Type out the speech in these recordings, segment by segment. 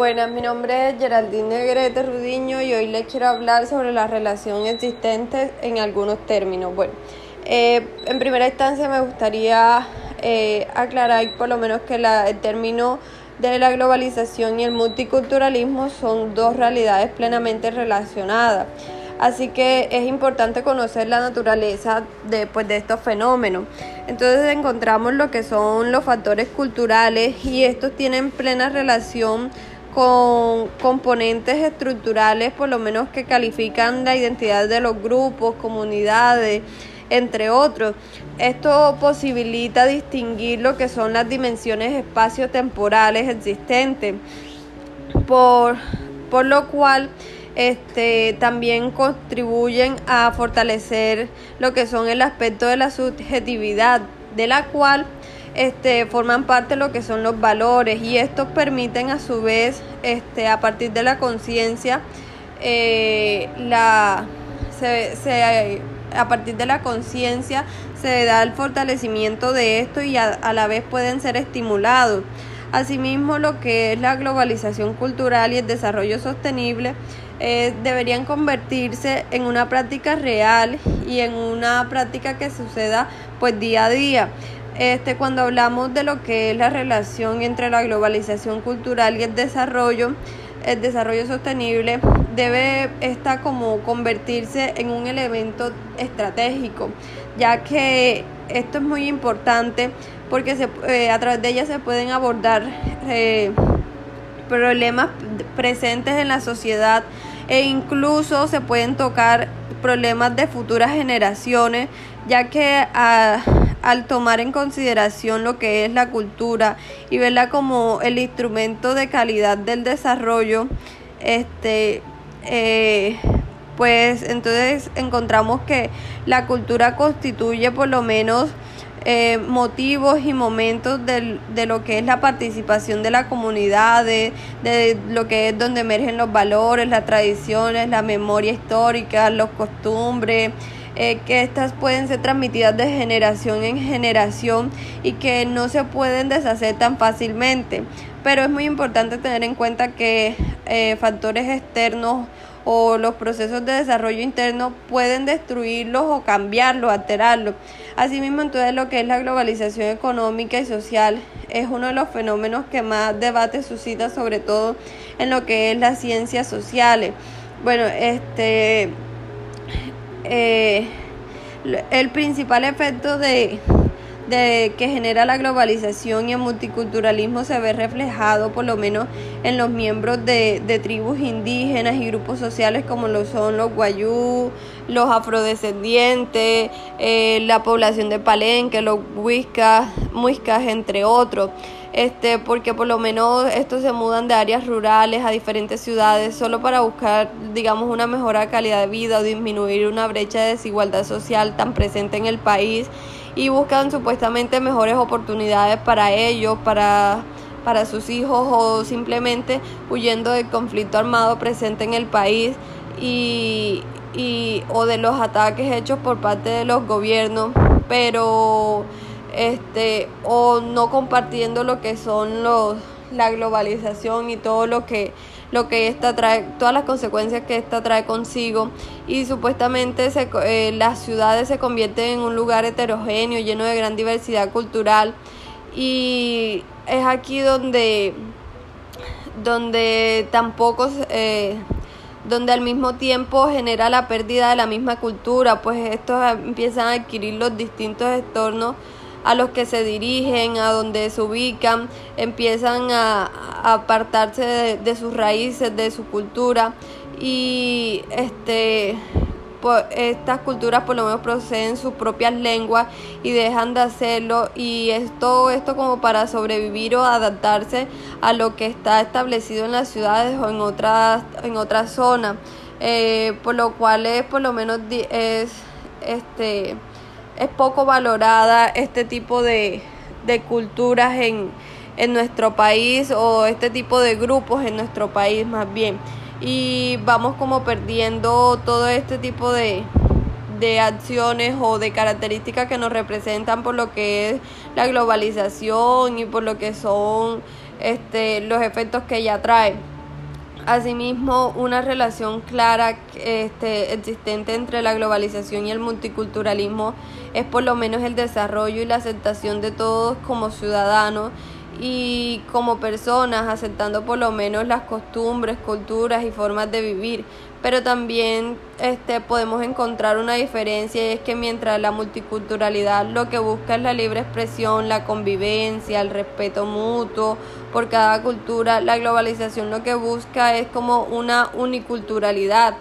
Buenas, mi nombre es Geraldine Grete Rudiño y hoy les quiero hablar sobre la relación existente en algunos términos. Bueno, eh, en primera instancia me gustaría eh, aclarar por lo menos que la, el término de la globalización y el multiculturalismo son dos realidades plenamente relacionadas. Así que es importante conocer la naturaleza de, pues, de estos fenómenos. Entonces encontramos lo que son los factores culturales y estos tienen plena relación con componentes estructurales, por lo menos que califican la identidad de los grupos, comunidades, entre otros. Esto posibilita distinguir lo que son las dimensiones espaciotemporales existentes, por, por lo cual este, también contribuyen a fortalecer lo que son el aspecto de la subjetividad, de la cual este, forman parte de lo que son los valores y estos permiten a su vez, este, a partir de la conciencia, eh, la, se, a partir de la conciencia se da el fortalecimiento de esto y a, la vez pueden ser estimulados. Asimismo, lo que es la globalización cultural y el desarrollo sostenible eh, deberían convertirse en una práctica real y en una práctica que suceda pues día a día. Este, cuando hablamos de lo que es la relación entre la globalización cultural y el desarrollo, el desarrollo sostenible debe esta como convertirse en un elemento estratégico, ya que esto es muy importante porque se, eh, a través de ella se pueden abordar eh, problemas presentes en la sociedad e incluso se pueden tocar problemas de futuras generaciones, ya que ah, al tomar en consideración lo que es la cultura y verla como el instrumento de calidad del desarrollo, este, eh, pues entonces encontramos que la cultura constituye por lo menos eh, motivos y momentos de, lo que es la participación de la comunidad, de, lo que es donde emergen los valores, las tradiciones, la memoria histórica, los costumbres, eh, que estas pueden ser transmitidas de generación en generación y que no se pueden deshacer tan fácilmente. Pero es muy importante tener en cuenta que eh, factores externos o los procesos de desarrollo interno pueden destruirlos o cambiarlos, alterarlos. Asimismo, entonces lo que es la globalización económica y social es uno de los fenómenos que más debate suscita, sobre todo en lo que es las ciencias sociales. Bueno, este eh, el principal efecto de de que genera la globalización y el multiculturalismo se ve reflejado por lo menos en los miembros de, de tribus indígenas y grupos sociales como lo son los guayú, los afrodescendientes, eh, la población de Palenque, los huiscas, muiscas, entre otros este, porque por lo menos estos se mudan de áreas rurales a diferentes ciudades solo para buscar, digamos, una mejora calidad de vida o disminuir una brecha de desigualdad social tan presente en el país y buscan supuestamente mejores oportunidades para ellos, para, para sus hijos o simplemente huyendo del conflicto armado presente en el país y, y, o de los ataques hechos por parte de los gobiernos, pero este o no compartiendo lo que son los la globalización y todo lo que lo que esta trae, todas las consecuencias que esta trae consigo. Y supuestamente se, eh, las ciudades se convierten en un lugar heterogéneo, lleno de gran diversidad cultural. Y es aquí donde, donde tampoco, eh, donde al mismo tiempo genera la pérdida de la misma cultura, pues estos empiezan a adquirir los distintos entornos a los que se dirigen, a donde se ubican, empiezan a, apartarse de, sus raíces, de su cultura. Y este estas culturas por lo menos proceden sus propias lenguas y dejan de hacerlo. Y es todo esto como para sobrevivir o adaptarse a lo que está establecido en las ciudades o en otras en otras zonas. Eh, por lo cual es por lo menos es este es poco valorada este tipo de, de culturas en, en nuestro país o este tipo de grupos en nuestro país más bien. Y vamos como perdiendo todo este tipo de, de acciones o de características que nos representan por lo que es la globalización y por lo que son este, los efectos que ella trae. Asimismo, una relación clara este, existente entre la globalización y el multiculturalismo es por lo menos el desarrollo y la aceptación de todos como ciudadanos y como personas, aceptando por lo menos las costumbres, culturas y formas de vivir. Pero también este, podemos encontrar una diferencia y es que mientras la multiculturalidad lo que busca es la libre expresión, la convivencia, el respeto mutuo por cada cultura, la globalización lo que busca es como una uniculturalidad.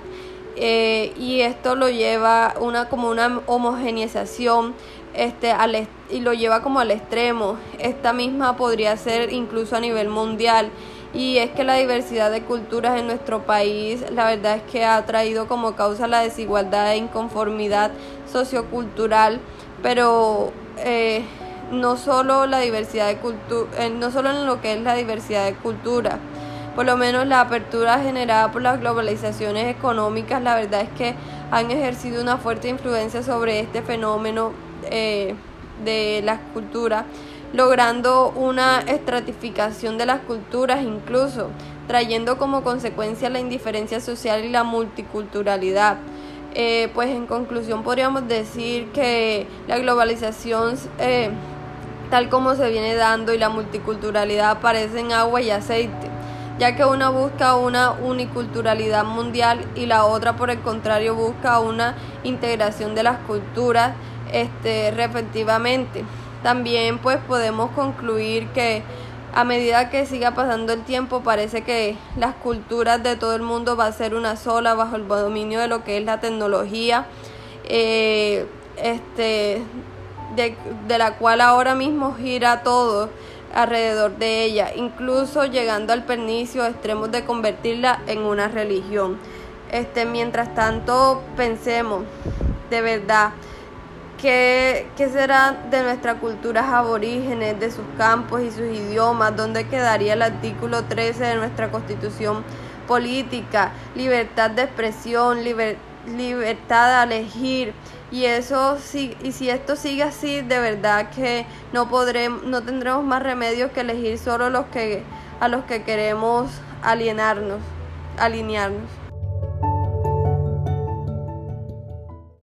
Eh, y esto lo lleva una como una homogeneización este, al, y lo lleva como al extremo. Esta misma podría ser incluso a nivel mundial. Y es que la diversidad de culturas en nuestro país, la verdad es que ha traído como causa la desigualdad e inconformidad sociocultural, pero eh, no solo la diversidad de eh, no solo en lo que es la diversidad de cultura, por lo menos la apertura generada por las globalizaciones económicas, la verdad es que han ejercido una fuerte influencia sobre este fenómeno eh, de las culturas, logrando una estratificación de las culturas incluso, trayendo como consecuencia la indiferencia social y la multiculturalidad. Eh, pues en conclusión podríamos decir que la globalización eh, tal como se viene dando y la multiculturalidad parecen agua y aceite, ya que una busca una uniculturalidad mundial y la otra por el contrario busca una integración de las culturas este, respectivamente. También pues podemos concluir que a medida que siga pasando el tiempo parece que las culturas de todo el mundo va a ser una sola bajo el dominio de lo que es la tecnología, eh, este, de, de la cual ahora mismo gira todo alrededor de ella, incluso llegando al pernicio extremos de convertirla en una religión. Este, mientras tanto, pensemos de verdad ¿Qué, será de nuestras culturas aborígenes, de sus campos y sus idiomas? ¿Dónde quedaría el artículo 13 de nuestra constitución política? Libertad de expresión, libertad de elegir. Y eso y si esto sigue así, de verdad que no podremos, no tendremos más remedio que elegir solo los que a los que queremos alienarnos, alinearnos.